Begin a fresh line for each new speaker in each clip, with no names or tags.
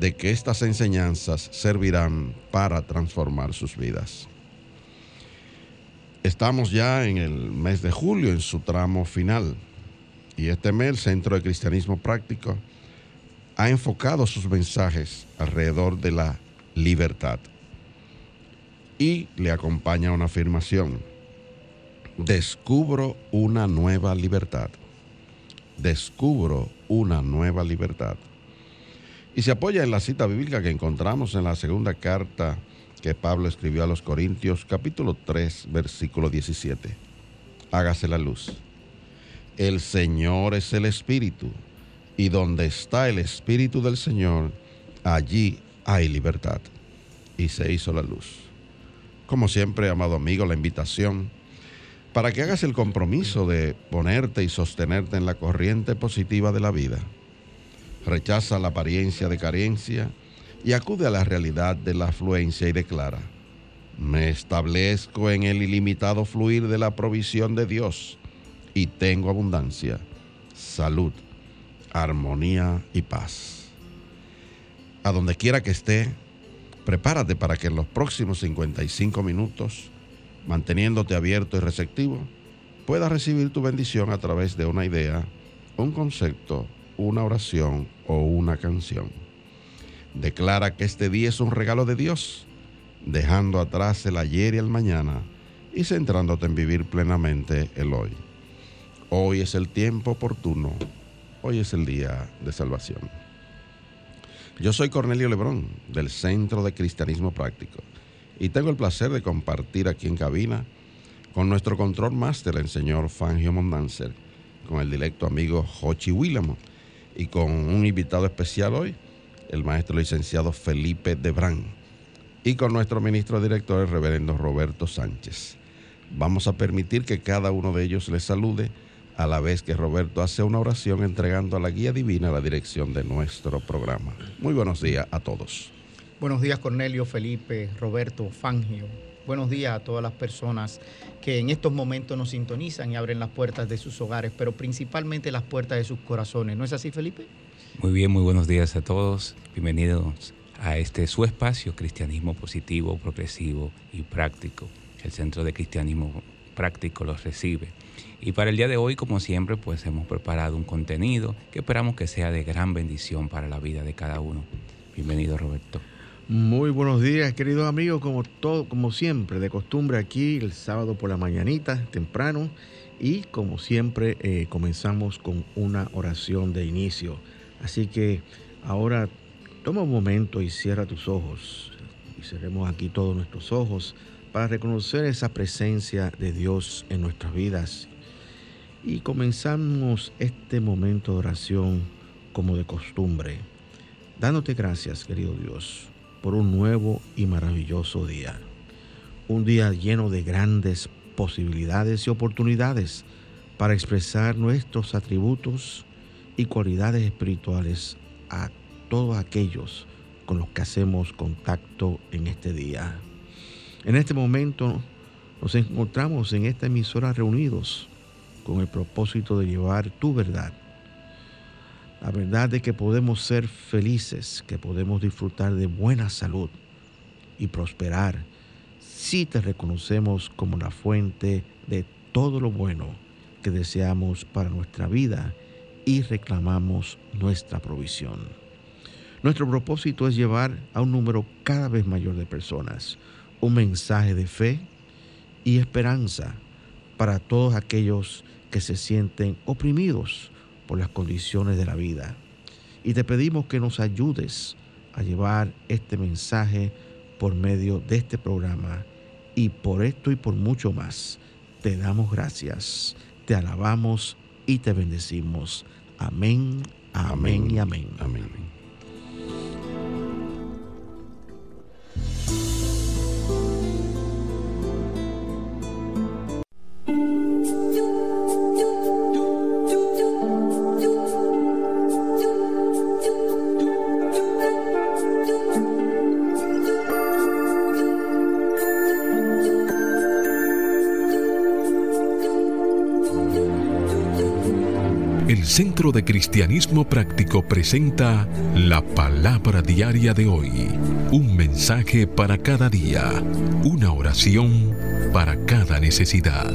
que estas enseñanzas servirán para transformar sus vidas. Estamos ya en el mes de julio, en su tramo final, y este mes el Centro de Cristianismo Práctico ha enfocado sus mensajes alrededor de la libertad. Y le acompaña una afirmación. Descubro una nueva libertad. Descubro una nueva libertad y se apoya en la cita bíblica que encontramos en la segunda carta que Pablo escribió a los Corintios, capítulo 3, versículo 17. Hágase la luz. El Señor es el Espíritu, y donde está el Espíritu del Señor, allí hay libertad. Y se hizo la luz. Como siempre, amado amigo, la invitación para que hagas el compromiso de ponerte y sostenerte en la corriente positiva de la vida rechaza la apariencia de carencia y acude a la realidad de la afluencia y declara, me establezco en el ilimitado fluir de la provisión de Dios y tengo abundancia, salud, armonía y paz. A donde quiera que esté, prepárate para que en los próximos 55 minutos, manteniéndote abierto y receptivo, puedas recibir tu bendición a través de una idea, un concepto, una oración o una canción. Declara que este día es un regalo de Dios, dejando atrás el ayer y el mañana y centrándote en vivir plenamente el hoy. Hoy es el tiempo oportuno, hoy es el día de salvación. Yo soy Cornelio Lebrón, del Centro de Cristianismo Práctico, y tengo el placer de compartir aquí en cabina con nuestro control máster, el señor Fangio Mondanzer, con el directo amigo Jochi Willamo y con un invitado especial hoy, el maestro licenciado Felipe Debrán, y con nuestro ministro director, el reverendo Roberto Sánchez. Vamos a permitir que cada uno de ellos les salude a la vez que Roberto hace una oración entregando a la guía divina la dirección de nuestro programa. Muy buenos días a todos.
Buenos días Cornelio, Felipe, Roberto, Fangio. Buenos días a todas las personas que en estos momentos nos sintonizan y abren las puertas de sus hogares, pero principalmente las puertas de sus corazones. ¿No es así, Felipe?
Muy bien, muy buenos días a todos. Bienvenidos a este su espacio, Cristianismo Positivo, Progresivo y Práctico. El Centro de Cristianismo Práctico los recibe. Y para el día de hoy, como siempre, pues hemos preparado un contenido que esperamos que sea de gran bendición para la vida de cada uno. Bienvenido, Roberto.
Muy buenos días, queridos amigos, como todo, como siempre, de costumbre aquí el sábado por la mañanita, temprano, y como siempre eh, comenzamos con una oración de inicio. Así que ahora toma un momento y cierra tus ojos, y cerremos aquí todos nuestros ojos para reconocer esa presencia de Dios en nuestras vidas. Y comenzamos este momento de oración como de costumbre, dándote gracias, querido Dios por un nuevo y maravilloso día. Un día lleno de grandes posibilidades y oportunidades para expresar nuestros atributos y cualidades espirituales a todos aquellos con los que hacemos contacto en este día. En este momento nos encontramos en esta emisora reunidos con el propósito de llevar tu verdad la verdad de que podemos ser felices, que podemos disfrutar de buena salud y prosperar si te reconocemos como la fuente de todo lo bueno que deseamos para nuestra vida y reclamamos nuestra provisión. Nuestro propósito es llevar a un número cada vez mayor de personas un mensaje de fe y esperanza para todos aquellos que se sienten oprimidos por las condiciones de la vida. Y te pedimos que nos ayudes a llevar este mensaje por medio de este programa. Y por esto y por mucho más, te damos gracias, te alabamos y te bendecimos. Amén, amén, y amén.
Amén.
De Cristianismo Práctico presenta la palabra diaria de hoy. Un mensaje para cada día. Una oración para cada necesidad.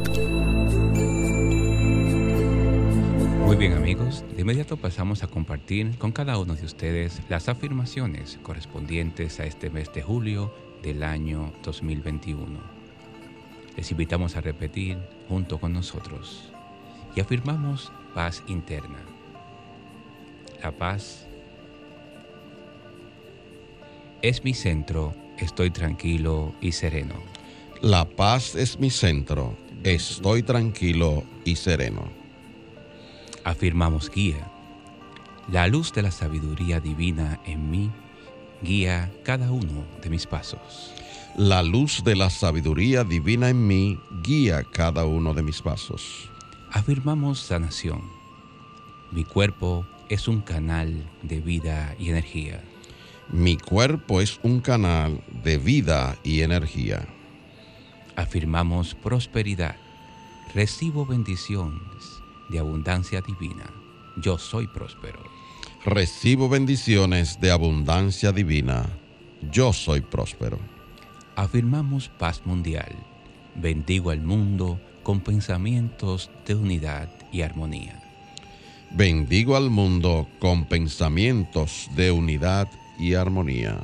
Muy bien amigos, de inmediato pasamos a compartir con cada uno de ustedes las afirmaciones correspondientes a este mes de julio del año 2021. Les invitamos a repetir junto con nosotros y afirmamos paz interna. La paz es mi centro, estoy tranquilo y sereno.
La paz es mi centro, estoy tranquilo y sereno.
Afirmamos guía. La luz de la sabiduría divina en mí guía cada uno de mis pasos.
La luz de la sabiduría divina en mí guía cada uno de mis pasos
afirmamos sanación. Mi cuerpo es un canal de vida y energía.
Mi cuerpo es un canal de vida y energía.
Afirmamos prosperidad. Recibo bendiciones de abundancia divina. Yo soy próspero.
Recibo bendiciones de abundancia divina. Yo soy próspero.
Afirmamos paz mundial. Bendigo al mundo con pensamientos de unidad y armonía.
Bendigo al mundo con pensamientos de unidad y armonía.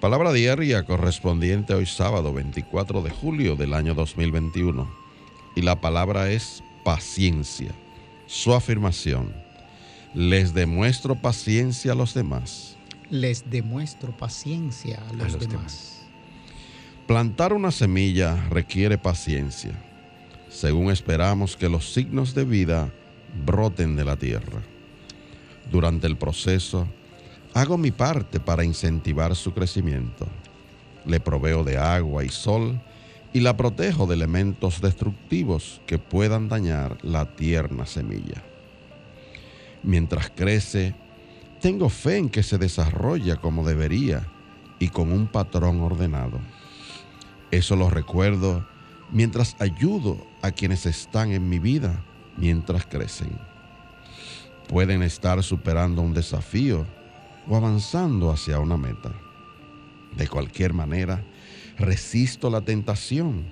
Palabra diaria correspondiente hoy sábado 24 de julio del año 2021. Y la palabra es paciencia. Su afirmación. Les demuestro paciencia a los demás.
Les demuestro paciencia a los, demás.
Plantar una semilla requiere paciencia, según esperamos que los signos de vida broten de la tierra. Durante el proceso, hago mi parte para incentivar su crecimiento. Le proveo de agua y sol y la protejo de elementos destructivos que puedan dañar la tierna semilla. Mientras crece, tengo fe en que se desarrolla como debería y con un patrón ordenado. Eso lo recuerdo mientras ayudo a quienes están en mi vida mientras crecen. Pueden estar superando un desafío o avanzando hacia una meta. De cualquier manera, resisto la tentación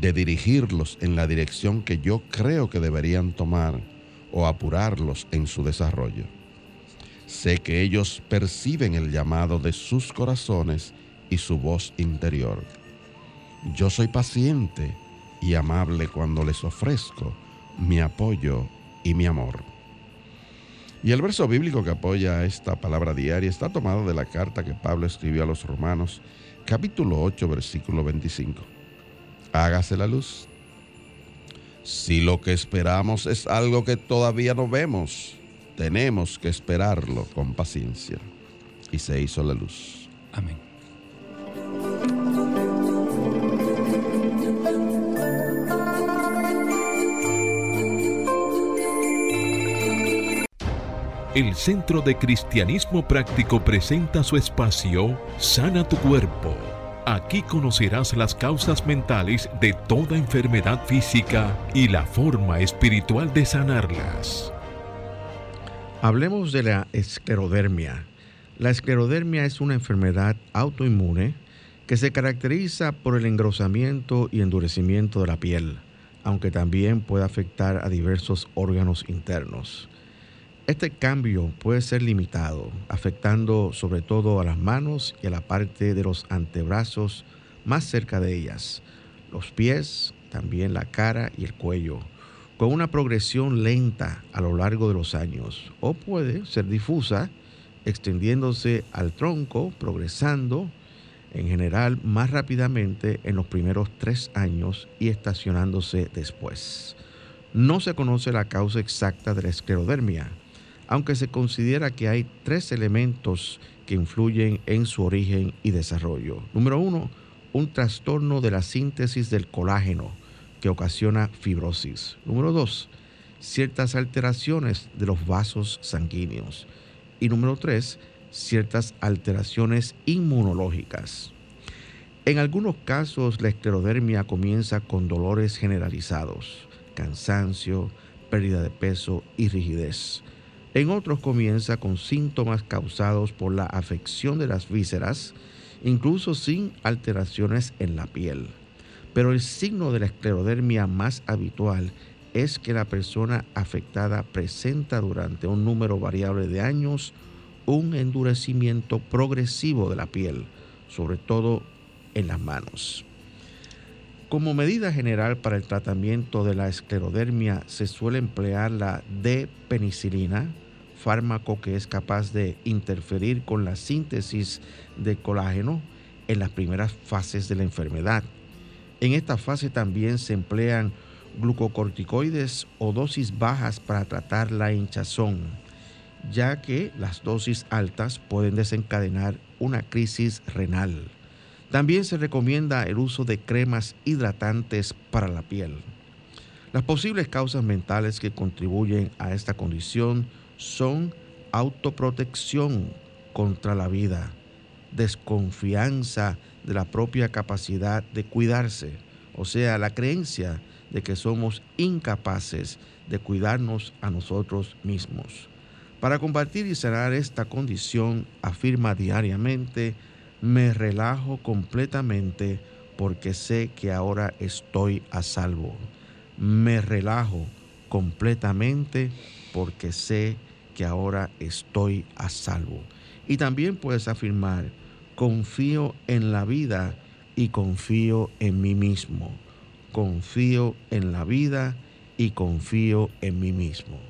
de dirigirlos en la dirección que yo creo que deberían tomar o apurarlos en su desarrollo. Sé que ellos perciben el llamado de sus corazones y su voz interior yo soy paciente y amable cuando les ofrezco mi apoyo y mi amor. Y el verso bíblico que apoya esta palabra diaria está tomado de la carta que Pablo escribió a los romanos, capítulo 8, versículo 25. Hágase la luz. Si lo que esperamos es algo que todavía no vemos, tenemos que esperarlo con paciencia. Y se hizo la luz.
Amén.
El Centro de Cristianismo Práctico presenta su espacio Sana tu Cuerpo. Aquí conocerás las causas mentales de toda enfermedad física y la forma espiritual de sanarlas.
Hablemos de la esclerodermia. La esclerodermia es una enfermedad autoinmune que se caracteriza por el engrosamiento y endurecimiento de la piel, aunque también puede afectar a diversos órganos internos. Este cambio puede ser limitado, afectando sobre todo a las manos y a la parte de los antebrazos más cerca de ellas, los pies, también la cara y el cuello, con una progresión lenta a lo largo de los años, o puede ser difusa, extendiéndose al tronco, progresando en general más rápidamente en los primeros tres años y estacionándose después. No se conoce la causa exacta de la esclerodermia, aunque se considera que hay tres elementos que influyen en su origen y desarrollo. Número uno, un trastorno de la síntesis del colágeno que ocasiona fibrosis. Número dos, ciertas alteraciones de los vasos sanguíneos. Y número tres, ciertas alteraciones inmunológicas. En algunos casos la esclerodermia comienza con dolores generalizados, cansancio, pérdida de peso y rigidez. En otros comienza con síntomas causados por la afección de las vísceras, incluso sin alteraciones en la piel. Pero el signo de la esclerodermia más habitual es que la persona afectada presenta durante un número variable de años un endurecimiento progresivo de la piel, sobre todo en las manos. Como medida general para el tratamiento de la esclerodermia se suele emplear la D-penicilina, fármaco que es capaz de interferir con la síntesis de colágeno en las primeras fases de la enfermedad. En esta fase también se emplean glucocorticoides o dosis bajas para tratar la hinchazón ya que las dosis altas pueden desencadenar una crisis renal. También se recomienda el uso de cremas hidratantes para la piel. Las posibles causas mentales que contribuyen a esta condición son autoprotección contra la vida, desconfianza de la propia capacidad de cuidarse, o sea, la creencia de que somos incapaces de cuidarnos a nosotros mismos. Para combatir y sanar esta condición, afirma diariamente, me relajo completamente porque sé que ahora estoy a salvo. Me relajo completamente porque sé que ahora estoy a salvo. Y también puedes afirmar, confío en la vida y confío en mí mismo. Confío en la vida y confío en mí mismo.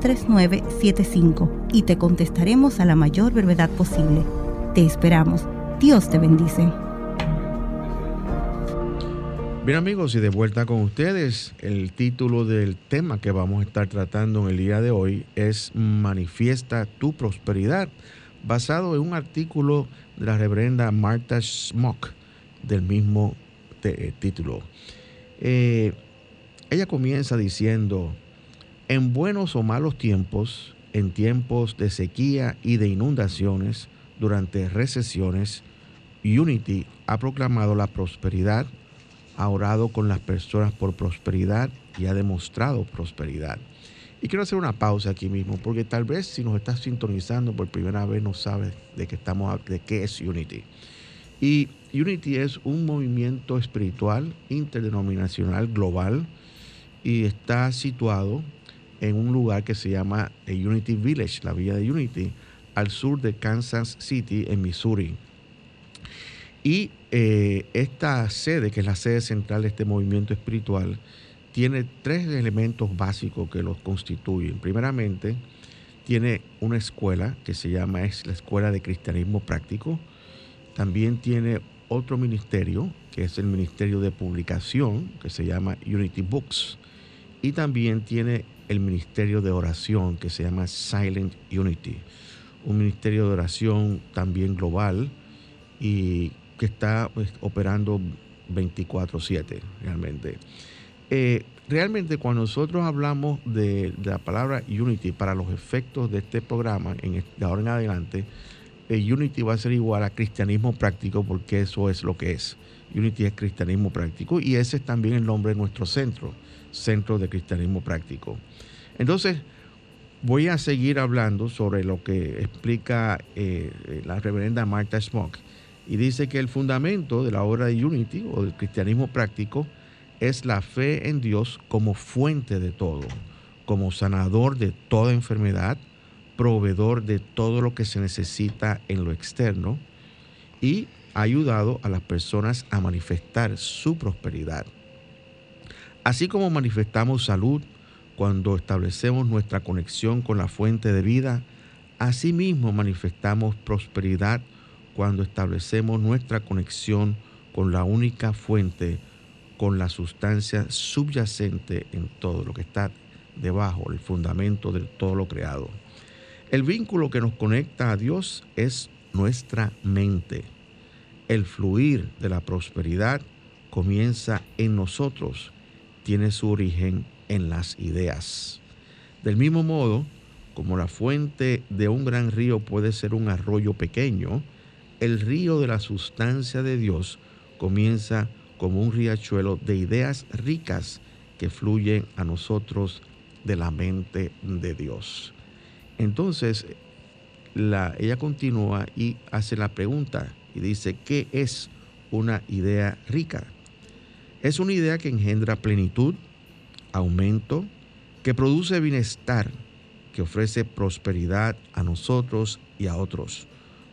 3975 y te contestaremos a la mayor brevedad posible. Te esperamos. Dios te bendice.
Bien amigos, y de vuelta con ustedes, el título del tema que vamos a estar tratando en el día de hoy es Manifiesta tu prosperidad, basado en un artículo de la reverenda Martha Smock del mismo eh, título. Eh, ella comienza diciendo, en buenos o malos tiempos, en tiempos de sequía y de inundaciones, durante recesiones, Unity ha proclamado la prosperidad, ha orado con las personas por prosperidad y ha demostrado prosperidad. Y quiero hacer una pausa aquí mismo, porque tal vez si nos estás sintonizando por primera vez no sabes de qué, estamos, de qué es Unity. Y Unity es un movimiento espiritual interdenominacional global y está situado en un lugar que se llama Unity Village, la villa de Unity, al sur de Kansas City, en Missouri. Y eh, esta sede, que es la sede central de este movimiento espiritual, tiene tres elementos básicos que los constituyen. Primeramente, tiene una escuela que se llama es la Escuela de Cristianismo Práctico. También tiene otro ministerio, que es el Ministerio de Publicación, que se llama Unity Books. Y también tiene el ministerio de oración que se llama Silent Unity, un ministerio de oración también global y que está pues, operando 24/7 realmente. Eh, realmente cuando nosotros hablamos de, la palabra Unity para los efectos de este programa, en, de ahora en adelante, Unity va a ser igual a cristianismo práctico porque eso es lo que es. Unity es cristianismo práctico y ese es también el nombre de nuestro centro, Centro de Cristianismo Práctico. Entonces, voy a seguir hablando sobre lo que explica eh, la reverenda Martha Smock y dice que el fundamento de la obra de Unity o del cristianismo práctico es la fe en Dios como fuente de todo, como sanador de toda enfermedad, proveedor de todo lo que se necesita en lo externo y ayudado a las personas a manifestar su prosperidad. Así como manifestamos salud cuando establecemos nuestra conexión con la fuente de vida, asimismo manifestamos prosperidad cuando establecemos nuestra conexión con la única fuente con la sustancia subyacente en todo lo que está debajo, el fundamento de todo lo creado. El vínculo que nos conecta a Dios es nuestra mente. El fluir de la prosperidad comienza en nosotros, tiene su origen en las ideas. Del mismo modo, como la fuente de un gran río puede ser un arroyo pequeño, el río de la sustancia de Dios comienza como un riachuelo de ideas ricas que fluyen a nosotros de la mente de Dios. Entonces, la, ella continúa y hace la pregunta y dice, ¿qué es una idea rica? Es una idea que engendra plenitud, aumento, que produce bienestar, que ofrece prosperidad a nosotros y a otros.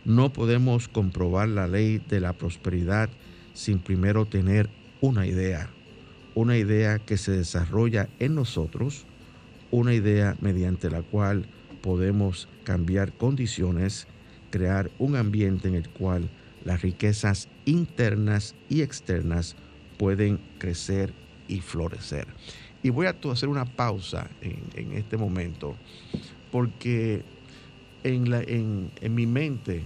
No podemos comprobar la ley de la prosperidad sin primero tener una idea, una idea que se desarrolla en nosotros, una idea mediante la cual podemos cambiar condiciones, crear un ambiente en el cual las riquezas internas y externas pueden crecer y florecer. Y voy a hacer una pausa en, este momento, porque en, en mi mente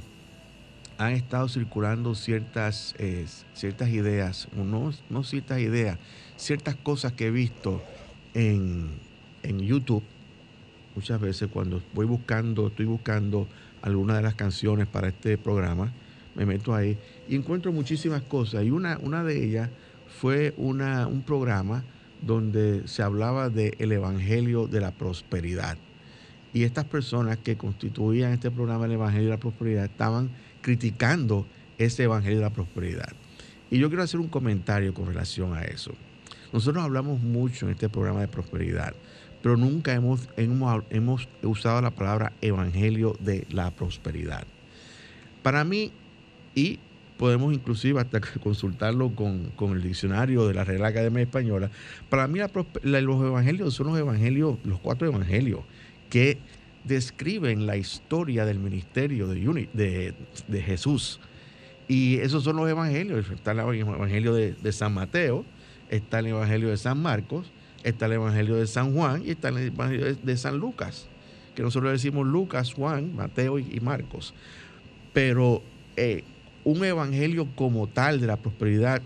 han estado circulando ciertas, eh, ciertas ideas, no, no ciertas ideas, ciertas cosas que he visto en, YouTube. Muchas veces cuando voy buscando, estoy buscando alguna de las canciones para este programa, me meto ahí y encuentro muchísimas cosas. Y una, una de ellas fue una, un programa donde se hablaba del el Evangelio de la Prosperidad. Y estas personas que constituían este programa el Evangelio de la Prosperidad estaban criticando ese evangelio de la prosperidad. Y yo quiero hacer un comentario con relación a eso. Nosotros hablamos mucho en este programa de prosperidad, pero nunca hemos, hemos, usado la palabra evangelio de la prosperidad. Para mí, y podemos inclusive hasta consultarlo con, el diccionario de la Real Academia Española, para mí los evangelios son los evangelios, los cuatro evangelios, que describen la historia del ministerio de, de, Jesús. Y esos son los evangelios. Está el evangelio de, San Mateo, está el evangelio de San Marcos, está el evangelio de San Juan y está el evangelio de, San Lucas. Que nosotros decimos Lucas, Juan, Mateo y, Marcos. Pero eh, un evangelio como tal de la prosperidad,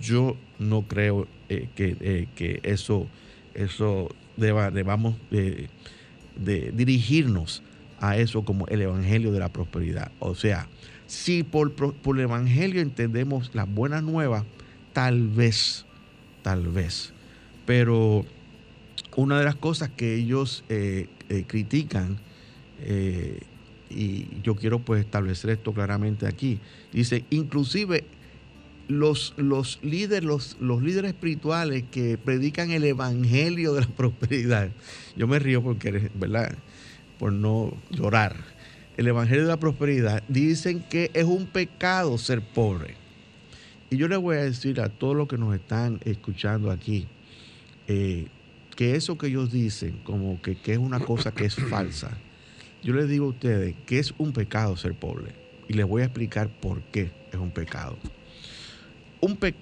yo no creo eh, que, eh, que, eso, eso deba, debamos de dirigirnos a eso como el Evangelio de la prosperidad. O sea, si por, por el Evangelio entendemos las buenas nuevas, tal vez, tal vez. Pero una de las cosas que ellos eh, eh, critican, eh, y yo quiero pues establecer esto claramente aquí, dice, inclusive los, los, líderes, los, los, líderes espirituales que predican el evangelio de la prosperidad. Yo me río porque, ¿verdad? Por no llorar. El evangelio de la prosperidad dicen que es un pecado ser pobre. Y yo les voy a decir a todos los que nos están escuchando aquí, eh, que eso que ellos dicen, como que, que es una cosa que es falsa, yo les digo a ustedes que es un pecado ser pobre. Y les voy a explicar por qué es un pecado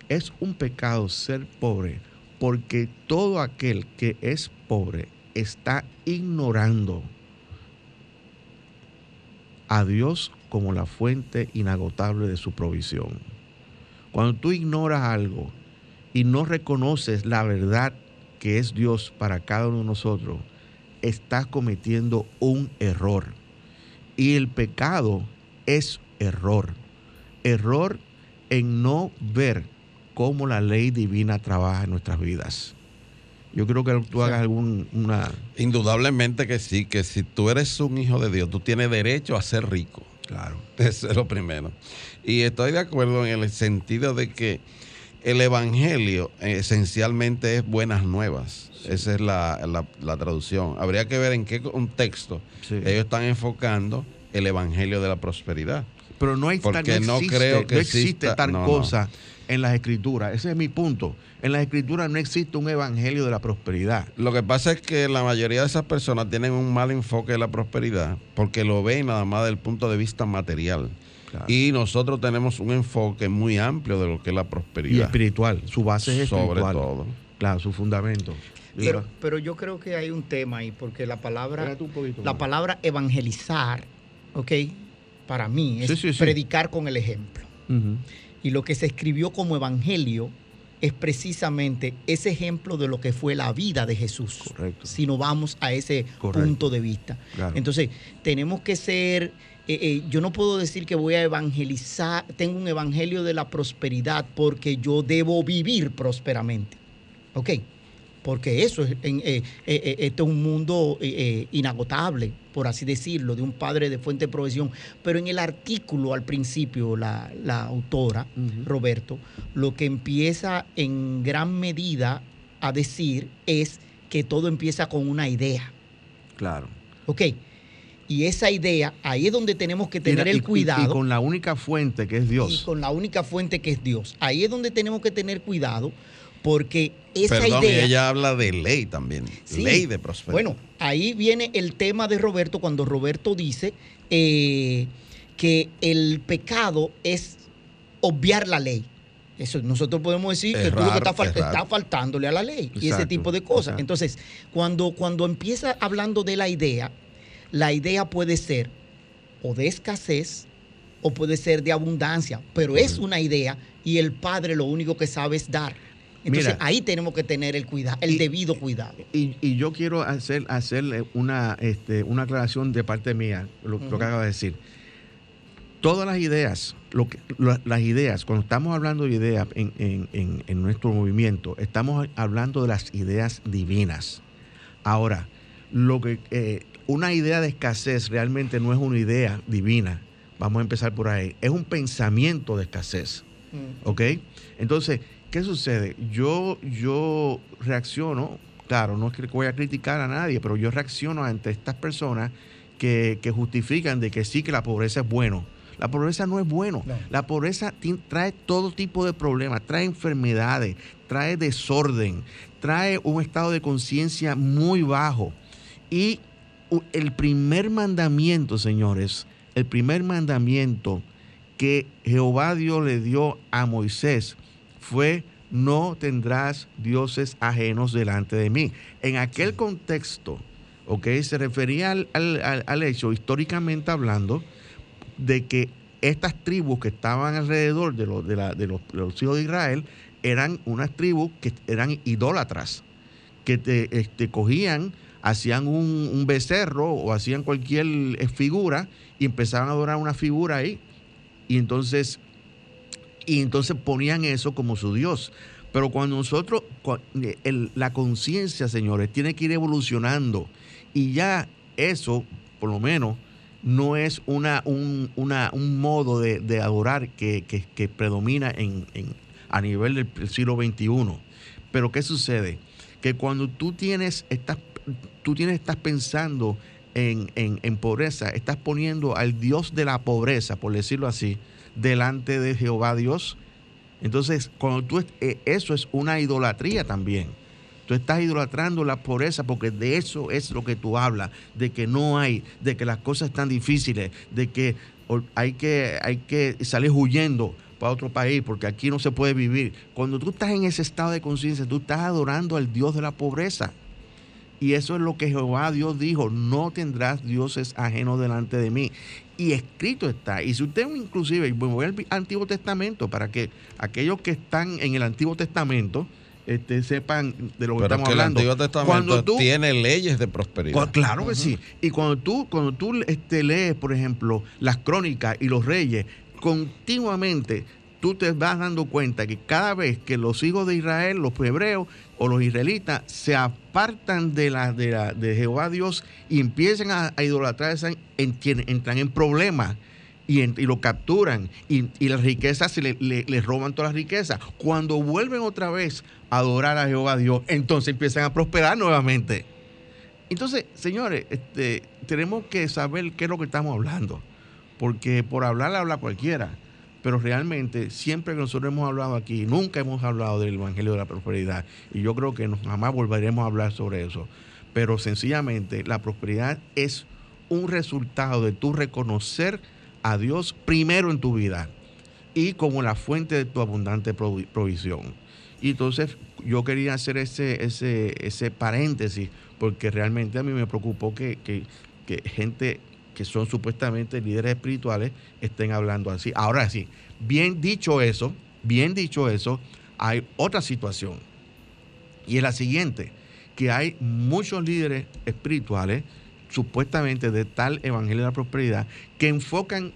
es un pecado ser pobre porque todo aquel que es pobre está ignorando a Dios como la fuente inagotable de su provisión. Cuando tú ignoras algo y no reconoces la verdad que es Dios para cada uno de nosotros, estás cometiendo un error. Y el pecado es error. Error en no ver cómo la ley divina trabaja en nuestras vidas. Yo creo que tú hagas alguna...
Indudablemente que sí, que si tú eres un hijo de Dios, tú tienes derecho a ser rico.
Claro.
Eso es lo primero. Y estoy de acuerdo en el sentido de que el Evangelio esencialmente es buenas nuevas. Esa es la, traducción. Habría que ver en qué contexto ellos están enfocando el Evangelio de la prosperidad.
Pero no hay
Porque no, creo que
existe tal cosa en las escrituras. Ese es mi punto. En las escrituras no existe un evangelio de la prosperidad.
Lo que pasa es que la mayoría de esas personas tienen un mal enfoque de la prosperidad porque lo ven nada más desde el punto de vista material. Y nosotros tenemos un enfoque muy amplio de lo que es la prosperidad. Y
espiritual. Su base es
Sobre todo.
Claro, su fundamento.
Pero, pero, yo creo que hay un tema ahí, porque la palabra, la palabra evangelizar, ¿ok? Para mí es predicar con el ejemplo. Y lo que se escribió como evangelio es precisamente ese ejemplo de lo que fue la vida de Jesús.
Correcto.
Si no vamos a ese punto de vista. Entonces, tenemos que ser, eh, eh, yo no puedo decir que voy a evangelizar, tengo un evangelio de la prosperidad porque yo debo vivir prósperamente. ¿Ok? porque eso es, eh, eh, este es un mundo inagotable, por así decirlo, de un padre de fuente de provisión. Pero en el artículo al principio, la, autora, Roberto, lo que empieza en gran medida a decir es que todo empieza con una idea.
Claro.
Ok. Y esa idea, ahí es donde tenemos que tener el cuidado. Y,
con la única fuente que es Dios.
Y con la única fuente que es Dios. Ahí es donde tenemos que tener cuidado porque esa
Perdón,
idea...
ella habla de ley también, ley de prosperidad.
Bueno, ahí viene el tema de Roberto cuando Roberto dice eh, que el pecado es obviar la ley. Eso nosotros podemos decir que tú lo que está, faltándole a la ley y ese tipo de cosas. Entonces, cuando, cuando empieza hablando de la idea, la idea puede ser o de escasez o puede ser de abundancia, pero es una idea y el Padre lo único que sabe es dar. Entonces ahí tenemos que tener el cuidado, el debido cuidado.
Y, yo quiero hacer hacerle una, este, una aclaración de parte mía, lo, que acabo de decir. Todas las ideas, lo que, las ideas, cuando estamos hablando de ideas en, nuestro movimiento, estamos hablando de las ideas divinas. Ahora, lo que eh, una idea de escasez realmente no es una idea divina. Vamos a empezar por ahí. Es un pensamiento de escasez. ¿Ok? Entonces, ¿Qué sucede? Yo, yo reacciono, claro, no es que voy a criticar a nadie, pero yo reacciono ante estas personas que, justifican de que sí que la pobreza es bueno. La pobreza no es bueno. La pobreza trae todo tipo de problemas, trae enfermedades, trae desorden, trae un estado de conciencia muy bajo. Y el primer mandamiento, señores, el primer mandamiento que Jehová Dios le dio a Moisés fue no tendrás dioses ajenos delante de mí. En aquel contexto, ¿ok? Se refería al, hecho, históricamente hablando, de que estas tribus que estaban alrededor de, los, de, los, hijos de Israel eran unas tribus que eran idólatras, que te, este, cogían, hacían un, un, becerro o hacían cualquier eh, figura y empezaban a adorar una figura ahí. Y entonces y entonces ponían eso como su Dios. Pero cuando nosotros, eh, la conciencia, señores, tiene que ir evolucionando y ya eso, por lo menos, no es una, un, modo de, adorar que, predomina en, a nivel del siglo XXI. Pero ¿qué sucede? Que cuando tú tienes, estás, tú tienes, estás pensando en, en pobreza, estás poniendo al Dios de la pobreza, por decirlo así, delante de Jehová Dios. Entonces, cuando tú eh, eso es una idolatría también. Tú estás idolatrando la pobreza porque de eso es lo que tú hablas, de que no hay, de que las cosas están difíciles, de que hay que, hay que salir huyendo para otro país porque aquí no se puede vivir. Cuando tú estás en ese estado de conciencia, tú estás adorando al Dios de la pobreza. Y eso es lo que Jehová Dios dijo, no tendrás dioses ajenos delante de mí. y escrito está. Y si usted inclusive, voy al Antiguo Testamento para que aquellos que están en el Antiguo Testamento este, sepan de lo que
Pero
estamos
que
hablando.
el Antiguo Testamento
Cuando tú-
tiene leyes de prosperidad.
Cu- Claro que sí. Y cuando tú, cuando tú este, lees, por ejemplo, las crónicas y los reyes, continuamente tú te vas dando cuenta que cada vez que los hijos de Israel, los hebreos o los israelitas, se apartan de, la, de, Jehová Dios y empiezan a, a idolatrar, entran en problemas. Y, y lo capturan y, las riquezas se le, le- les roban todas las riquezas. Cuando vuelven otra vez a adorar a Jehová Dios, entonces empiezan a prosperar nuevamente. Entonces, señores, este, tenemos que saber qué es lo que estamos hablando. Porque por hablar habla cualquiera. Pero realmente, siempre que nosotros hemos hablado aquí, nunca hemos hablado del Evangelio de la Prosperidad. Y yo creo que jamás volveremos a hablar sobre eso. Pero sencillamente, la prosperidad es un resultado de tu reconocer a Dios primero en tu vida y como la fuente de tu abundante provi- provisión. Y entonces yo quería hacer ese, ese, ese paréntesis porque realmente a mí me preocupó que, que- que gente que son supuestamente líderes espirituales estén hablando así. Ahora sí, bien dicho eso, bien dicho eso, hay otra situación. Y es la siguiente, que hay muchos líderes espirituales, supuestamente de tal Evangelio de la Prosperidad, que enfocan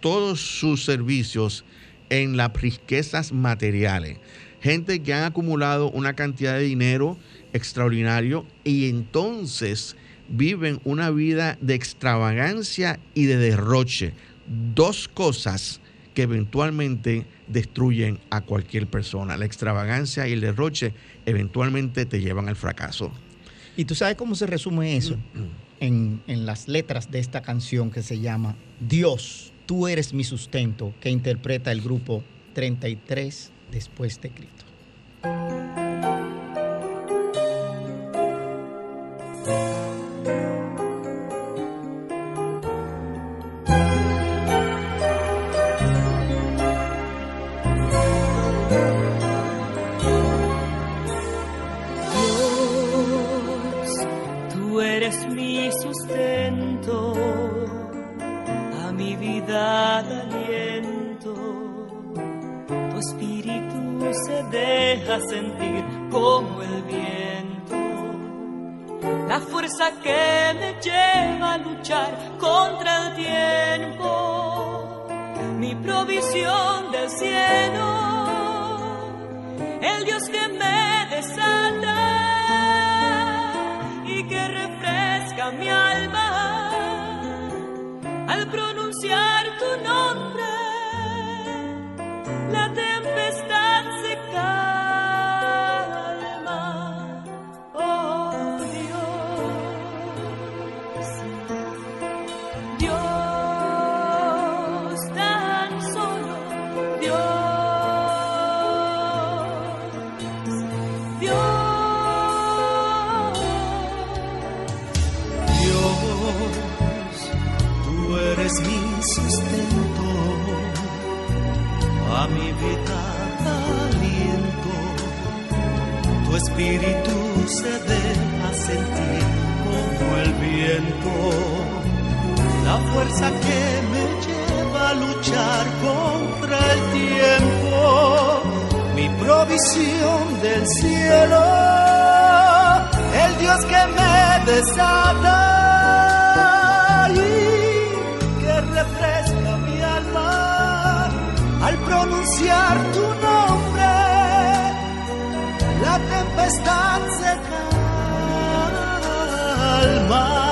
todos sus servicios en las riquezas materiales. Gente que han acumulado una cantidad de dinero extraordinario y entonces viven una vida de extravagancia y de derroche. Dos cosas que eventualmente destruyen a cualquier persona. La extravagancia y el derroche eventualmente te llevan al fracaso.
¿Y tú sabes cómo se resume eso? En, en las letras de esta canción que se llama Dios, tú eres mi sustento, que interpreta el grupo 33 después de Cristo.
Mi provisión del cielo el Dios que me desata y que refresca mi alma al pronunciar tu nombre. La tempestad se calma.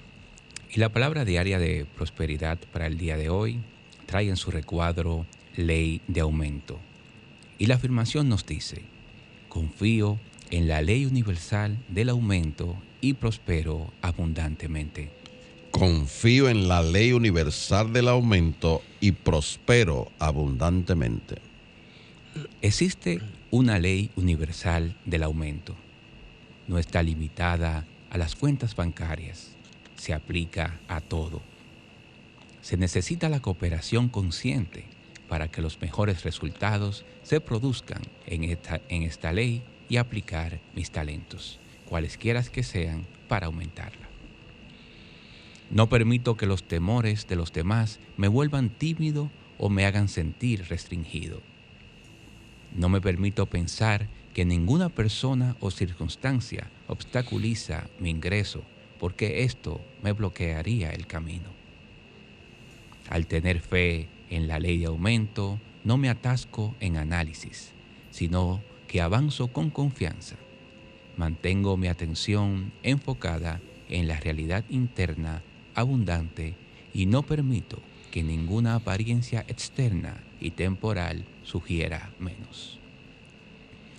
y la palabra diaria de prosperidad para el día de hoy trae en su recuadro ley de aumento. Y la afirmación nos dice, confío en la ley universal del aumento y prospero abundantemente.
Confío en la ley universal del aumento y prospero abundantemente.
Existe una ley universal del aumento. No está limitada a las cuentas bancarias. Se aplica a todo. Se necesita la cooperación consciente para que los mejores resultados se produzcan en esta, en esta ley y aplicar mis talentos, cualesquiera que sean, para aumentarla. No permito que los temores de los demás me vuelvan tímido o me hagan sentir restringido. No me permito pensar que ninguna persona o circunstancia obstaculiza mi ingreso porque esto me bloquearía el camino. Al tener fe en la ley de aumento, no me atasco en análisis, sino que avanzo con confianza. Mantengo mi atención enfocada en la realidad interna abundante y no permito que ninguna apariencia externa y temporal sugiera menos.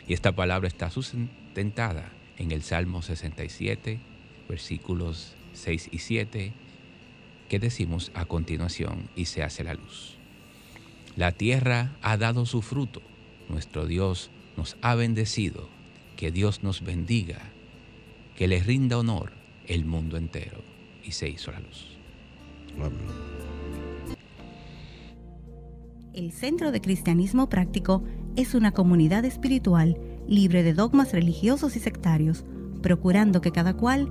Y esta palabra está sustentada en el Salmo 67, versículos 6 y 7, que decimos a continuación, y se hace la luz. La tierra ha dado su fruto, nuestro Dios nos ha bendecido, que Dios nos bendiga, que le rinda honor el mundo entero, y se hizo la luz.
Amén.
El Centro de Cristianismo Práctico es una comunidad espiritual libre de dogmas religiosos y sectarios, procurando que cada cual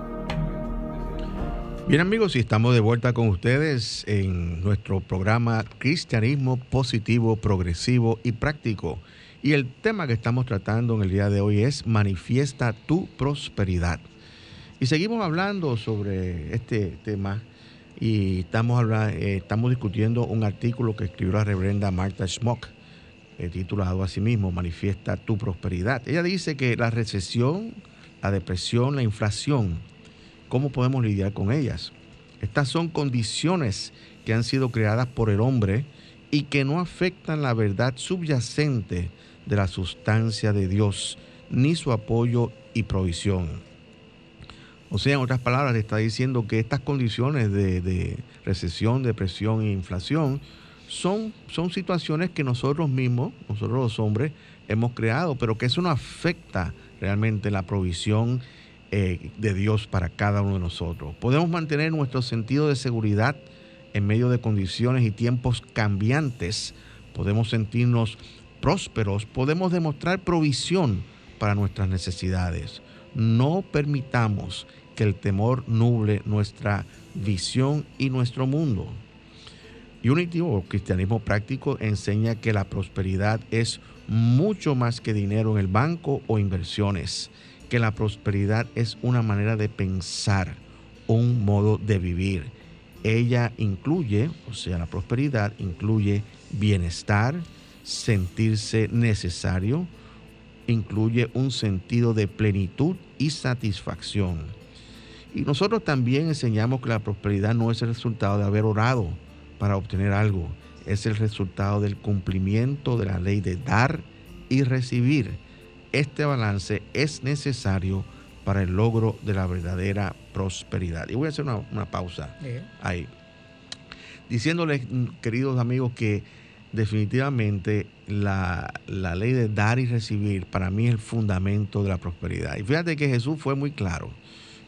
Bien amigos, y estamos de vuelta con ustedes en nuestro programa Cristianismo Positivo, Progresivo y Práctico. Y el tema que estamos tratando en el día de hoy es Manifiesta tu prosperidad. Y seguimos hablando sobre este tema y estamos, habla- eh, estamos discutiendo un artículo que escribió la reverenda Martha Schmock, eh, titulado así mismo Manifiesta tu prosperidad. Ella dice que la recesión, la depresión, la inflación, ¿cómo podemos lidiar con ellas? Estas son condiciones que han sido creadas por el hombre y que no afectan la verdad subyacente de la sustancia de Dios, ni su apoyo y provisión. O sea, en otras palabras, le está diciendo que estas condiciones de, recesión, depresión e inflación son, son situaciones que nosotros mismos, nosotros los hombres, hemos creado, pero que eso no afecta realmente la provisión eh, de Dios para cada uno de nosotros. Podemos mantener nuestro sentido de seguridad en medio de condiciones y tiempos cambiantes. Podemos sentirnos prósperos, podemos demostrar provisión para nuestras necesidades. No permitamos que el temor nuble nuestra visión y nuestro mundo. Unity o cristianismo práctico enseña que la prosperidad es mucho más que dinero en el banco o inversiones, que la prosperidad es una manera de pensar, un modo de vivir. Ella incluye, o sea, la prosperidad incluye bienestar, sentirse necesario, incluye un sentido de plenitud y satisfacción. Y nosotros también enseñamos que la prosperidad no es el resultado de haber orado para obtener algo, es el resultado del cumplimiento de la ley de dar y recibir. Este balance es necesario para el logro de la verdadera prosperidad. Y voy a hacer una, una pausa ahí. diciéndoles, mm, queridos amigos, que definitivamente la, la ley de dar y recibir para mí es el fundamento de la prosperidad. Y fíjate que Jesús fue muy claro.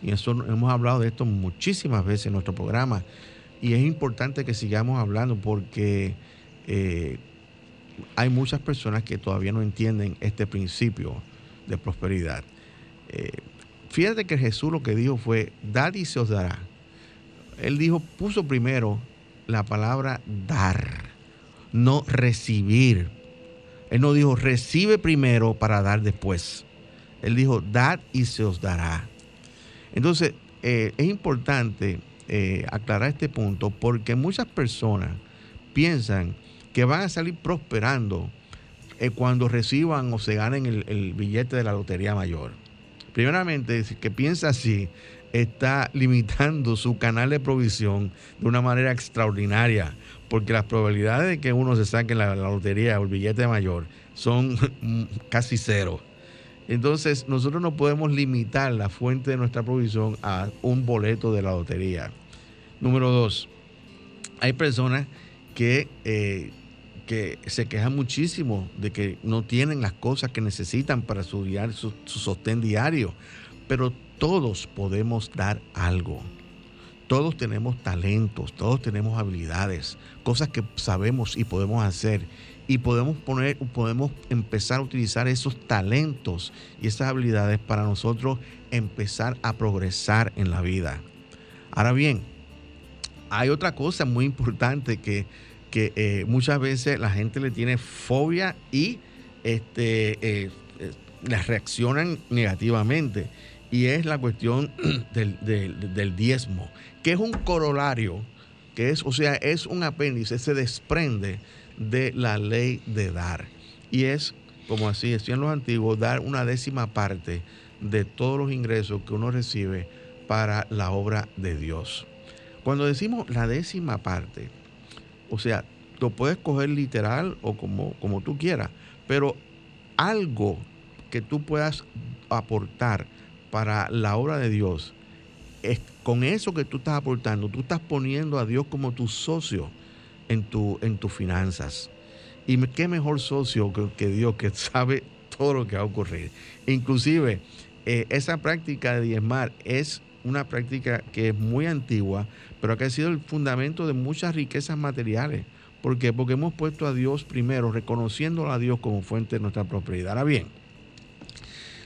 Y eso hemos hablado de esto muchísimas veces en nuestro programa. Y es importante que sigamos hablando porque eh, hay muchas personas que todavía no entienden este principio de prosperidad. Eh, fíjate que Jesús lo que dijo fue, dad y se os dará. Él dijo, puso primero la palabra dar, no recibir. Él no dijo, recibe primero para dar después. Él dijo, dad y se os dará. Entonces, eh, es importante eh, aclarar este punto porque muchas personas piensan que van a salir prosperando eh, cuando reciban o se ganen el, billete de la Lotería Mayor. Primeramente, que piensa así, está limitando su canal de provisión de una manera extraordinaria, porque las probabilidades de que uno se saque la, la lotería o el billete mayor son casi cero. Entonces, nosotros no podemos limitar la fuente de nuestra provisión a un boleto de la lotería. Número dos, hay personas que, eh, se quejan muchísimo de que no tienen las cosas que necesitan para su, diario, su, su sostén diario, pero todos podemos dar algo. Todos tenemos talentos, todos tenemos habilidades, cosas que sabemos y podemos hacer y podemos poner, podemos empezar a utilizar esos talentos y esas habilidades para nosotros empezar a progresar en la vida. Ahora bien, hay otra cosa muy importante que, que eh, muchas veces la gente le tiene fobia y este, eh, eh, las reaccionan negativamente. Y es la cuestión del, del, del diezmo, que es un corolario, que es, o sea, es un apéndice, se desprende de la ley de dar. Y es, como así decían los antiguos, dar una décima parte de todos los ingresos que uno recibe para la obra de Dios. Cuando decimos la décima parte, o sea, lo puedes coger literal o como, como tú quieras, pero algo que tú puedas aportar para la obra de Dios, es, con eso que tú estás aportando, tú estás poniendo a Dios como tu socio en, tu, en tus finanzas. Y qué mejor socio que, que, Dios que sabe todo lo que va a ocurrir. Inclusive, eh, esa práctica de diezmar es una práctica que es muy antigua, pero que ha sido el fundamento de muchas riquezas materiales. ¿Por qué? Porque hemos puesto a Dios primero, reconociéndolo a Dios como fuente de nuestra prosperidad. Ahora bien,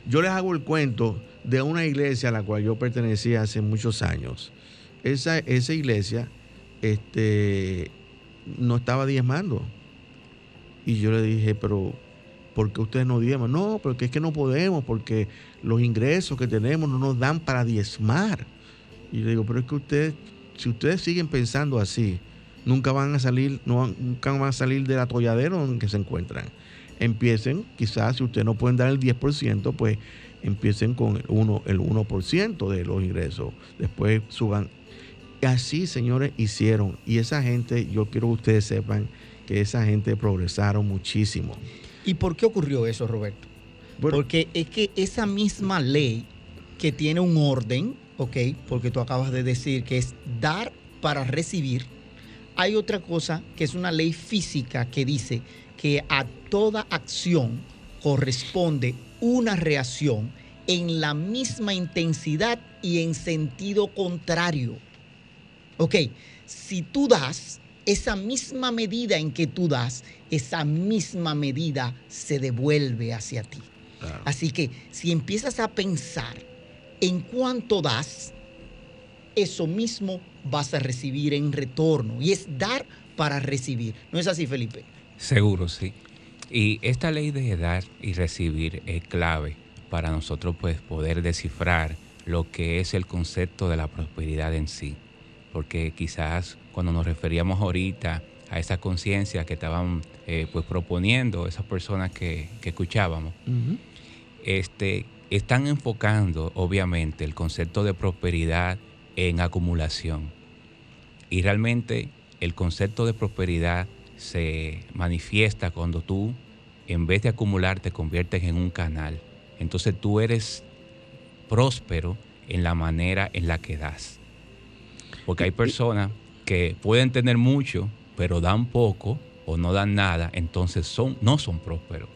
yo les hago el cuento de una iglesia a la cual yo pertenecía hace muchos años. Esa, esa iglesia este, no estaba diezmando. Y yo le dije, pero ¿por qué ustedes no diezman? No, porque es que no podemos, porque los ingresos que tenemos no nos dan para diezmar. Y le digo, pero es que ustedes, si ustedes siguen pensando así, nunca van a salir, no, nunca van a salir del atolladero en que se encuentran. Empiecen, quizás si ustedes no pueden dar el 10%, pues empiecen con el 1%, el 1 de los ingresos. Después suban Así, señores, hicieron. Y esa gente, yo quiero que ustedes sepan que esa gente progresaron muchísimo.
¿Y por qué ocurrió eso, Roberto? Bueno, porque es que esa misma ley que tiene un orden, ¿ok? Porque tú acabas de decir que es dar para recibir. Hay otra cosa que es una ley física que dice que a toda acción corresponde una reacción en la misma intensidad y en sentido contrario. Ok, si tú das, esa misma medida en que tú das, esa misma medida se devuelve hacia ti. Claro. Así que si empiezas a pensar en cuánto das, eso mismo vas a recibir en retorno. Y es dar para recibir. ¿No es así, Felipe?
Seguro, sí. Y esta ley de dar y recibir es clave para nosotros pues, poder descifrar lo que es el concepto de la prosperidad en sí porque quizás cuando nos referíamos ahorita a esa conciencia que estaban eh, pues proponiendo esas personas que, que escuchábamos, uh -huh. este, están enfocando obviamente el concepto de prosperidad en acumulación. Y realmente el concepto de prosperidad se manifiesta cuando tú, en vez de acumular, te conviertes en un canal. Entonces tú eres próspero en la manera en la que das. Porque hay personas que pueden tener mucho, pero dan poco o no dan nada, entonces son, no son prósperos.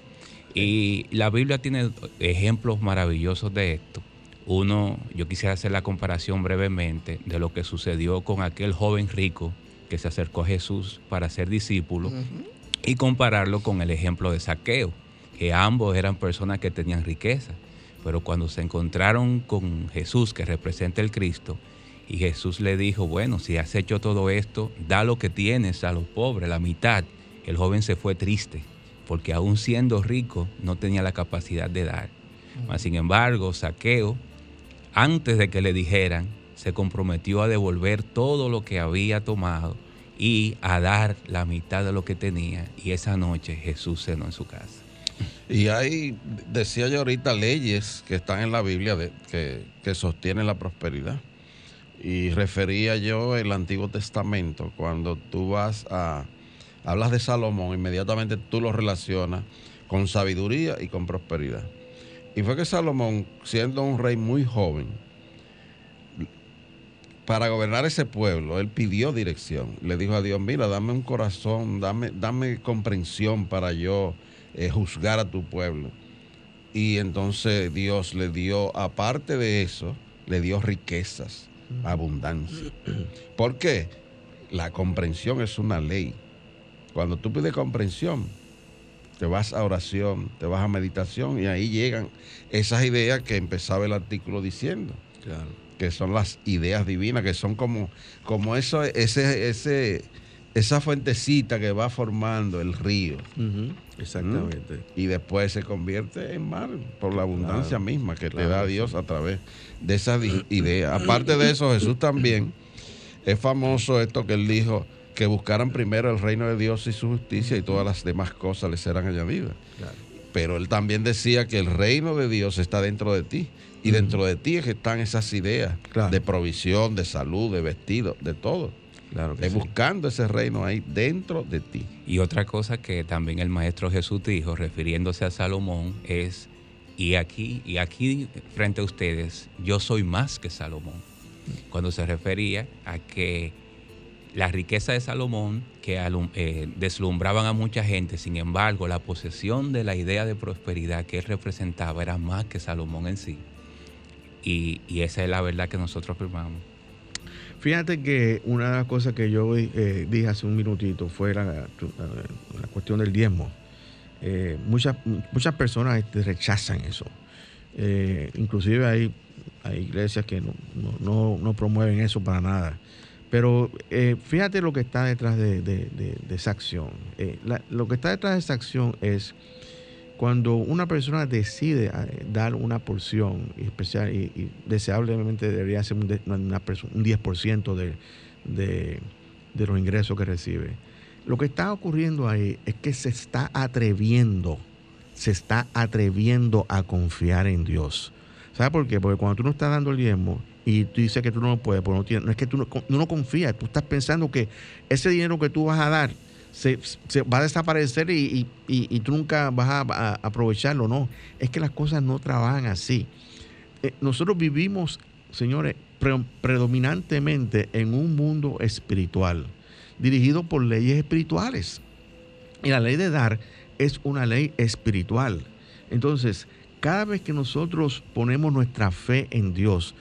Y la Biblia tiene ejemplos maravillosos de esto. Uno, yo quisiera hacer la comparación brevemente de lo que sucedió con aquel joven rico que se acercó a Jesús para ser discípulo y compararlo con el ejemplo de Saqueo, que ambos eran personas que tenían riqueza, pero cuando se encontraron con Jesús, que representa el Cristo, y Jesús le dijo, bueno, si has hecho todo esto, da lo que tienes a los pobres, la mitad. El joven se fue triste, porque aún siendo rico no tenía la capacidad de dar. Mas, sin embargo, Saqueo, antes de que le dijeran, se comprometió a devolver todo lo que había tomado y a dar la mitad de lo que tenía. Y esa noche Jesús cenó en su casa.
Y hay, decía yo ahorita, leyes que están en la Biblia de- que, que sostienen la prosperidad. Y refería yo el Antiguo Testamento, cuando tú vas a, hablas de Salomón, inmediatamente tú lo relacionas con sabiduría y con prosperidad. Y fue que Salomón, siendo un rey muy joven, para gobernar ese pueblo, él pidió dirección. Le dijo a Dios, mira, dame un corazón, dame, dame comprensión para yo eh, juzgar a tu pueblo. Y entonces Dios le dio, aparte de eso, le dio riquezas, abundancia. ¿Por qué? La comprensión es una ley. Cuando tú pides comprensión, te vas a oración, te vas a meditación y ahí llegan esas ideas que empezaba el artículo diciendo
Claro.
que son las ideas divinas, que son como, como eso, ese, ese, esa fuentecita que va formando el río.
Ujú, Exactamente.
Y después se convierte en mar por la abundancia
Claro,
misma que te da Dios
sí.
a través de esas ideas. Aparte de eso, Jesús también es famoso esto que él dijo, que buscaran primero el reino de Dios y su justicia y todas las demás cosas les serán añadidas.
Claro.
Pero él también decía que el reino de Dios está dentro de ti. Y dentro de ti es que están esas ideas
Claro.
de provisión, de salud, de vestido, de todo.
Claro que
Es
sí.
buscando ese reino ahí dentro de ti.
Y otra cosa que también el maestro Jesús dijo, refiriéndose a Salomón, es, y aquí, y aquí frente a ustedes, yo soy más que Salomón. Cuando se refería a que la riqueza de Salomón, que eh, deslumbraban a mucha gente, sin embargo, la posesión de la idea de prosperidad que él representaba era más que Salomón en sí. Y, esa es la verdad que nosotros afirmamos.
Fíjate que una de las cosas que yo eh, dije hace un minutito fue la, cuestión del diezmo. Eh, muchas, personas este, rechazan eso. Inclusive hay, iglesias que no promueven eso para nada. Pero eh, fíjate lo que está detrás de, esa acción. Eh, lo que está detrás de esa acción es cuando una persona decide eh, dar una porción especial y, deseablemente debería ser un, un 10% de, de, de los ingresos que recibe. Lo que está ocurriendo ahí es que se está atreviendo, se está atreviendo a confiar en Dios. ¿Sabes por qué? Porque cuando tú no estás dando el diezmo y tú dices que tú no lo puedes, pues no, tienes- no es que tú no, no confías, tú estás pensando que ese dinero que tú vas a dar se, se va a desaparecer y, y- y- tú nunca vas a, aprovecharlo. No, es que las cosas no trabajan así. Eh, nosotros vivimos, señores, pre- predominantemente en un mundo espiritual, dirigido por leyes espirituales. Y la ley de dar es una ley espiritual. Entonces, cada vez que nosotros ponemos nuestra fe en Dios,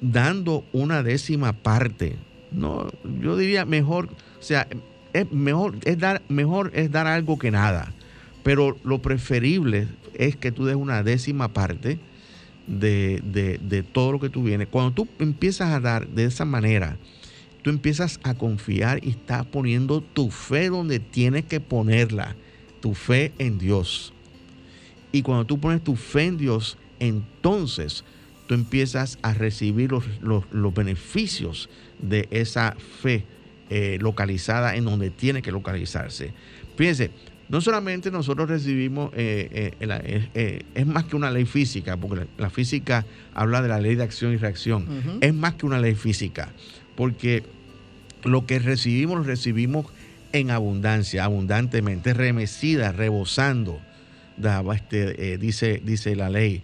dando una décima parte, no, yo diría mejor, o sea, es mejor es dar, mejor es dar algo que nada. Pero lo preferible es que tú des una décima parte de, de- de todo lo que tú vienes. Cuando tú empiezas a dar de esa manera, tú empiezas a confiar y estás poniendo tu fe donde tienes que ponerla, tu fe en Dios. Y cuando tú pones tu fe en Dios, entonces tú empiezas a recibir los, los- los beneficios de esa fe eh, localizada en donde tiene que localizarse. Fíjense, no solamente nosotros recibimos, eh, eh, es más que una ley física, porque la, la física habla de la ley de acción y reacción, es más que una ley física, porque lo que recibimos lo recibimos en abundancia, abundantemente, remecida, rebosando, este, dice, dice la ley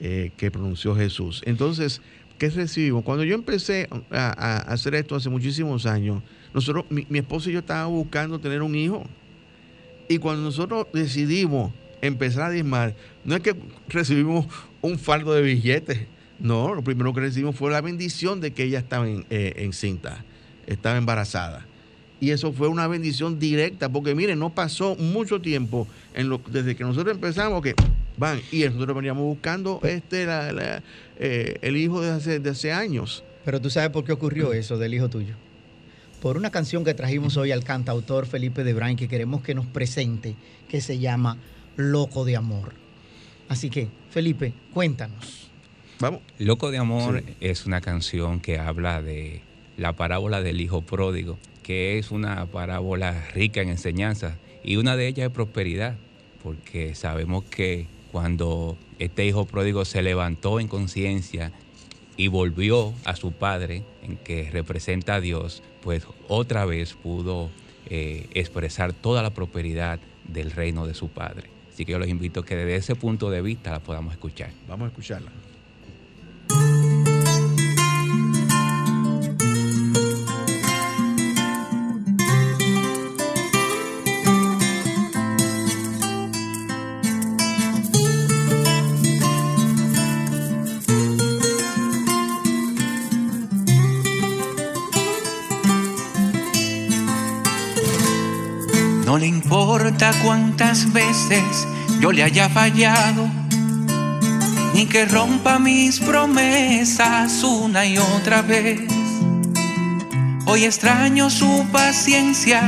eh, que pronunció Jesús. Entonces, ¿qué recibimos? Cuando yo empecé a, hacer esto hace muchísimos años, nosotros, mi, mi esposo y yo estábamos buscando tener un hijo. Y cuando nosotros decidimos empezar a diezmar, no es que recibimos un fardo de billetes, no, lo primero que recibimos fue la bendición de que ella estaba en, eh, encinta, estaba embarazada. Y eso fue una bendición directa, porque miren, no pasó mucho tiempo en lo, desde que nosotros empezamos que van, y nosotros veníamos buscando este la- la, eh, el hijo de hace, de hace años.
Pero tú sabes por qué ocurrió eso del hijo tuyo. Por una canción que trajimos hoy al cantautor Felipe de Brain que queremos que nos presente, que se llama Loco de Amor. Así que, Felipe, cuéntanos.
Vamos.
Loco de Amor
Sí.
es una canción que habla de la parábola del hijo pródigo, que es una parábola rica en enseñanzas y una de ellas es prosperidad, porque sabemos que cuando este hijo pródigo se levantó en conciencia y volvió a su padre, en que representa a Dios, pues otra vez pudo eh, expresar toda la prosperidad del reino de su padre. Así que yo los invito a que desde ese punto de vista la podamos escuchar.
Vamos a escucharla.
Importa cuántas veces yo le haya fallado, ni que rompa mis promesas una y otra vez. Hoy extraño su paciencia,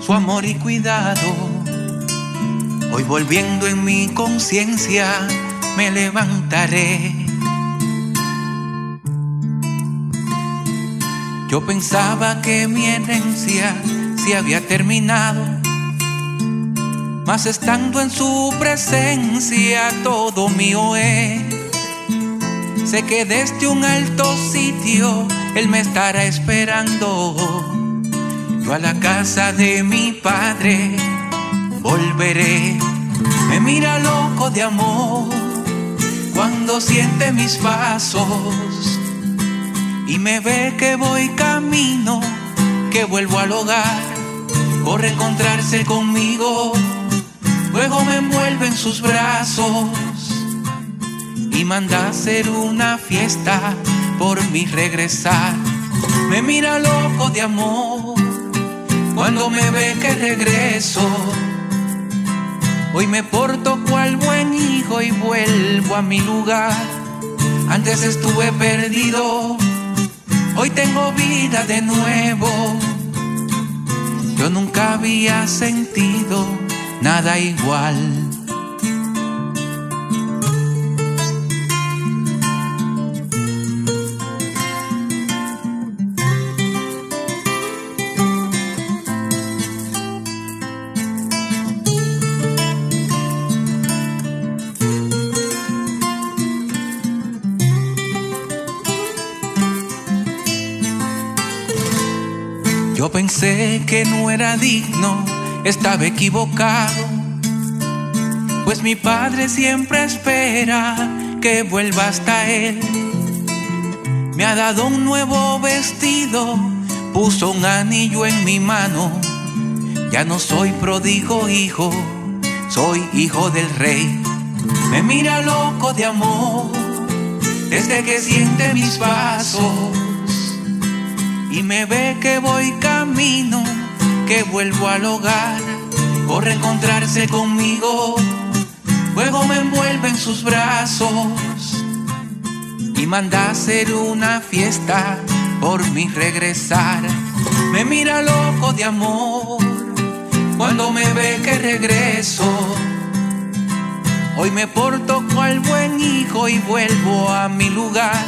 su amor y cuidado. Hoy volviendo en mi conciencia me levantaré. Yo pensaba que mi herencia se había terminado, mas estando en su presencia todo mío es. Sé que desde un alto sitio Él me estará esperando. Yo a la casa de mi padre volveré. Me mira loco de amor cuando siente mis pasos y me ve que voy camino, que vuelvo al hogar, corre a encontrarse conmigo, luego me envuelve en sus brazos y manda a hacer una fiesta por mi regresar. Me mira loco de amor cuando me ve que regreso. Hoy me porto cual buen hijo y vuelvo a mi lugar. Antes estuve perdido, hoy tengo vida de nuevo. Yo nunca había sentido nada igual. Yo pensé que no era digno, estaba equivocado. Pues mi padre siempre espera que vuelva hasta él. Me ha dado un nuevo vestido, puso un anillo en mi mano. Ya no soy pródigo hijo, soy hijo del rey. Me mira loco de amor, desde que siente mis pasos y me ve que voy camino, que vuelvo al hogar, corre a encontrarse conmigo, luego me envuelve en sus brazos y manda a hacer una fiesta por mi regresar. Me mira loco de amor cuando me ve que regreso. Hoy me porto cual buen hijo y vuelvo a mi lugar.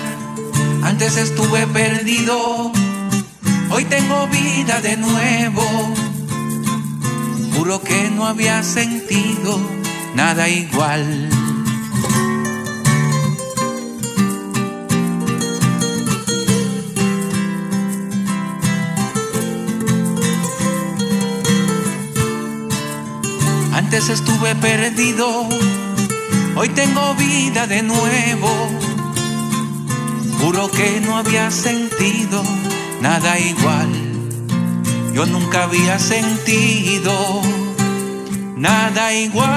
Antes estuve perdido, Hoy tengo vida de nuevo. Juro que no había sentido nada igual. Antes estuve perdido, hoy tengo vida de nuevo.
Juro que no había sentido nada igual. Yo nunca había sentido nada igual.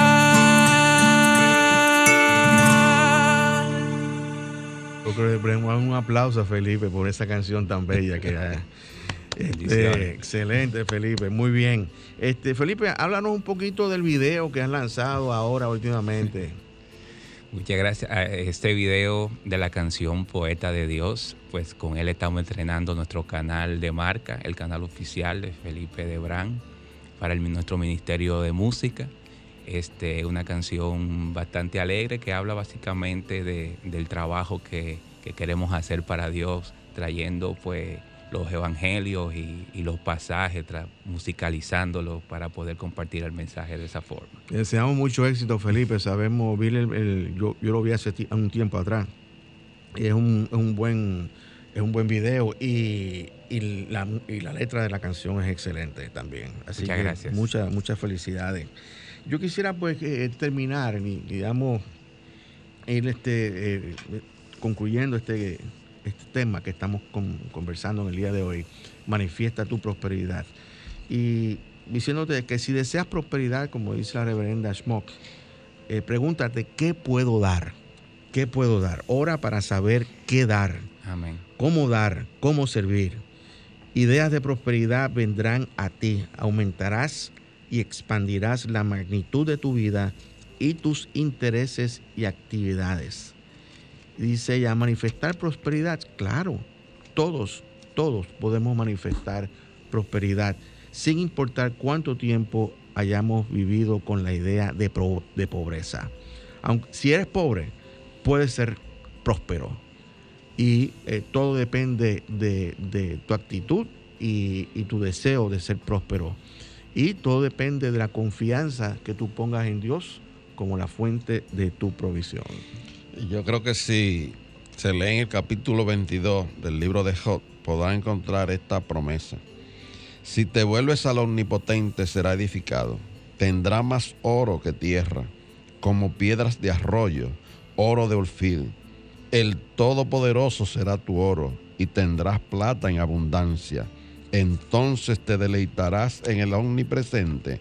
Yo creo que un aplauso a Felipe por esa canción tan bella que ha- este, excelente Felipe, muy bien. Este Felipe, háblanos un poquito del video que has lanzado ahora últimamente.
Muchas gracias. a Este video de la canción Poeta de Dios, pues con él estamos entrenando nuestro canal de marca, el canal oficial de Felipe Debrán, para el- nuestro Ministerio de Música. Este, una canción bastante alegre que habla básicamente de- del trabajo que, que queremos hacer para Dios, trayendo pues los evangelios y, y los pasajes, musicalizándolos para poder compartir el mensaje de esa forma.
Deseamos mucho éxito, Felipe. Sabemos, vi el- el- yo, yo lo vi hace un tiempo atrás. Y es un, es un buen es un buen video y, y la, y la letra de la canción es excelente también. Así
Muchas
que
gracias.
Muchas, muchas felicidades. Yo quisiera pues eh, terminar, y, digamos, ir este, eh, concluyendo este, este tema que estamos con- conversando en el día de hoy. Manifiesta tu prosperidad. Y diciéndote que si deseas prosperidad, como dice la reverenda Schmock, eh, pregúntate, ¿qué puedo dar? ¿Qué puedo dar? Ora para saber qué dar,
Amén.
cómo dar, cómo servir. Ideas de prosperidad vendrán a ti, aumentarás y expandirás la magnitud de tu vida y tus intereses y actividades. Dice ella, manifestar prosperidad. Claro, todos, todos podemos manifestar prosperidad, sin importar cuánto tiempo hayamos vivido con la idea de, pro- de pobreza. Aunque, si eres pobre, puedes ser próspero. Y eh, todo depende de, de tu actitud y, y tu deseo de ser próspero. Y todo depende de la confianza que tú pongas en Dios como la fuente de tu provisión.
Yo creo que si se lee en el capítulo 22 del libro de Job, podrá encontrar esta promesa. Si te vuelves al omnipotente, será edificado. Tendrá más oro que tierra, como piedras de arroyo, oro de orfil. El Todopoderoso será tu oro, y tendrás plata en abundancia. Entonces te deleitarás en el omnipresente,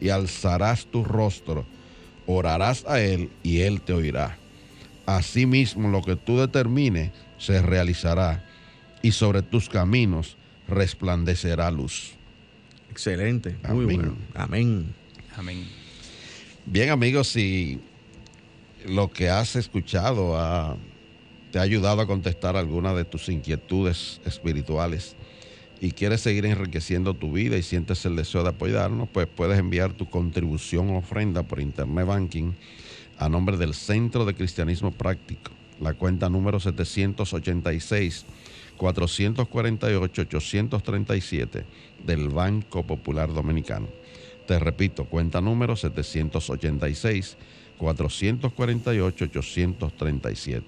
y alzarás tu rostro, orarás a Él, y Él te oirá. Asimismo, lo que tú determines se realizará, y sobre tus caminos resplandecerá luz.
Excelente, muy
Amén.
bueno. Amén.
Amén.
Bien, amigos, si lo que has escuchado ha- te ha ayudado a contestar algunas de tus inquietudes espirituales y quieres seguir enriqueciendo tu vida y sientes el deseo de apoyarnos, pues puedes enviar tu contribución o ofrenda por Internet Banking a nombre del Centro de Cristianismo Práctico, la cuenta número 786 448 837 del Banco Popular Dominicano. Te repito, cuenta número 786 448 837.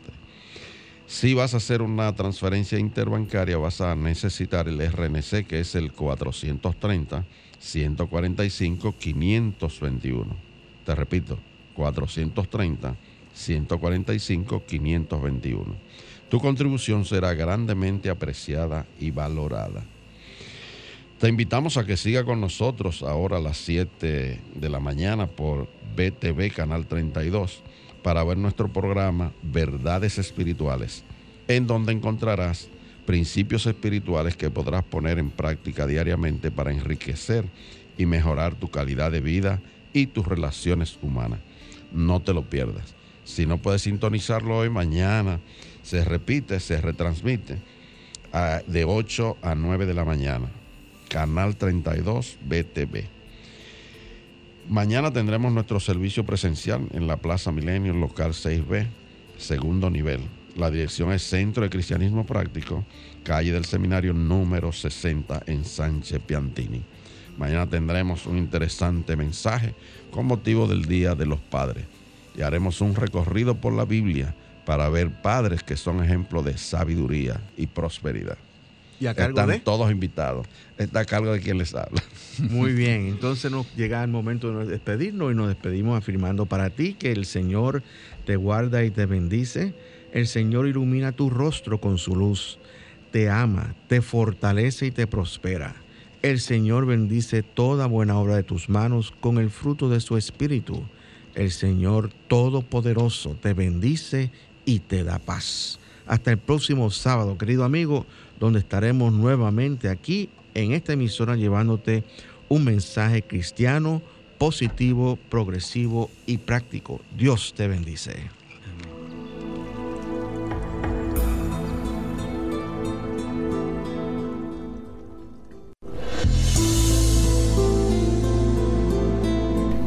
Si vas a hacer una transferencia interbancaria, vas a necesitar el RNC, que es el 430 145 521. Te repito, 430 145 521. Tu contribución será grandemente apreciada y valorada. Te invitamos a que siga con nosotros ahora a las 7 de la mañana por BTV Canal 32 para ver nuestro programa Verdades Espirituales, en donde encontrarás principios espirituales que podrás poner en práctica diariamente para enriquecer y mejorar tu calidad de vida y tus relaciones humanas. No te lo pierdas. Si no puedes sintonizarlo hoy, mañana se repite, se retransmite de 8 a 9 de la mañana. Canal 32 BTV. Mañana tendremos nuestro servicio presencial en la Plaza Milenio, local 6B, segundo nivel. La dirección es Centro de Cristianismo Práctico, calle del Seminario número 60 en Sánchez Piantini. Mañana tendremos un interesante mensaje con motivo del Día de los Padres y haremos un recorrido por la Biblia para ver padres que son ejemplo de sabiduría y prosperidad.
Y a cargo
Están
de.
todos invitados. Está a cargo de quien les habla.
Muy bien, entonces nos llega el momento de despedirnos y nos despedimos afirmando para ti que el Señor te guarda y te bendice, El Señor ilumina tu rostro con su luz, te ama, te fortalece y te prospera. El Señor bendice toda buena obra de tus manos con el fruto de su espíritu. El Señor Todopoderoso te bendice y te da paz. Hasta el próximo sábado, querido amigo, donde estaremos nuevamente aquí en esta emisora llevándote un mensaje cristiano, positivo, progresivo y práctico. Dios te bendice.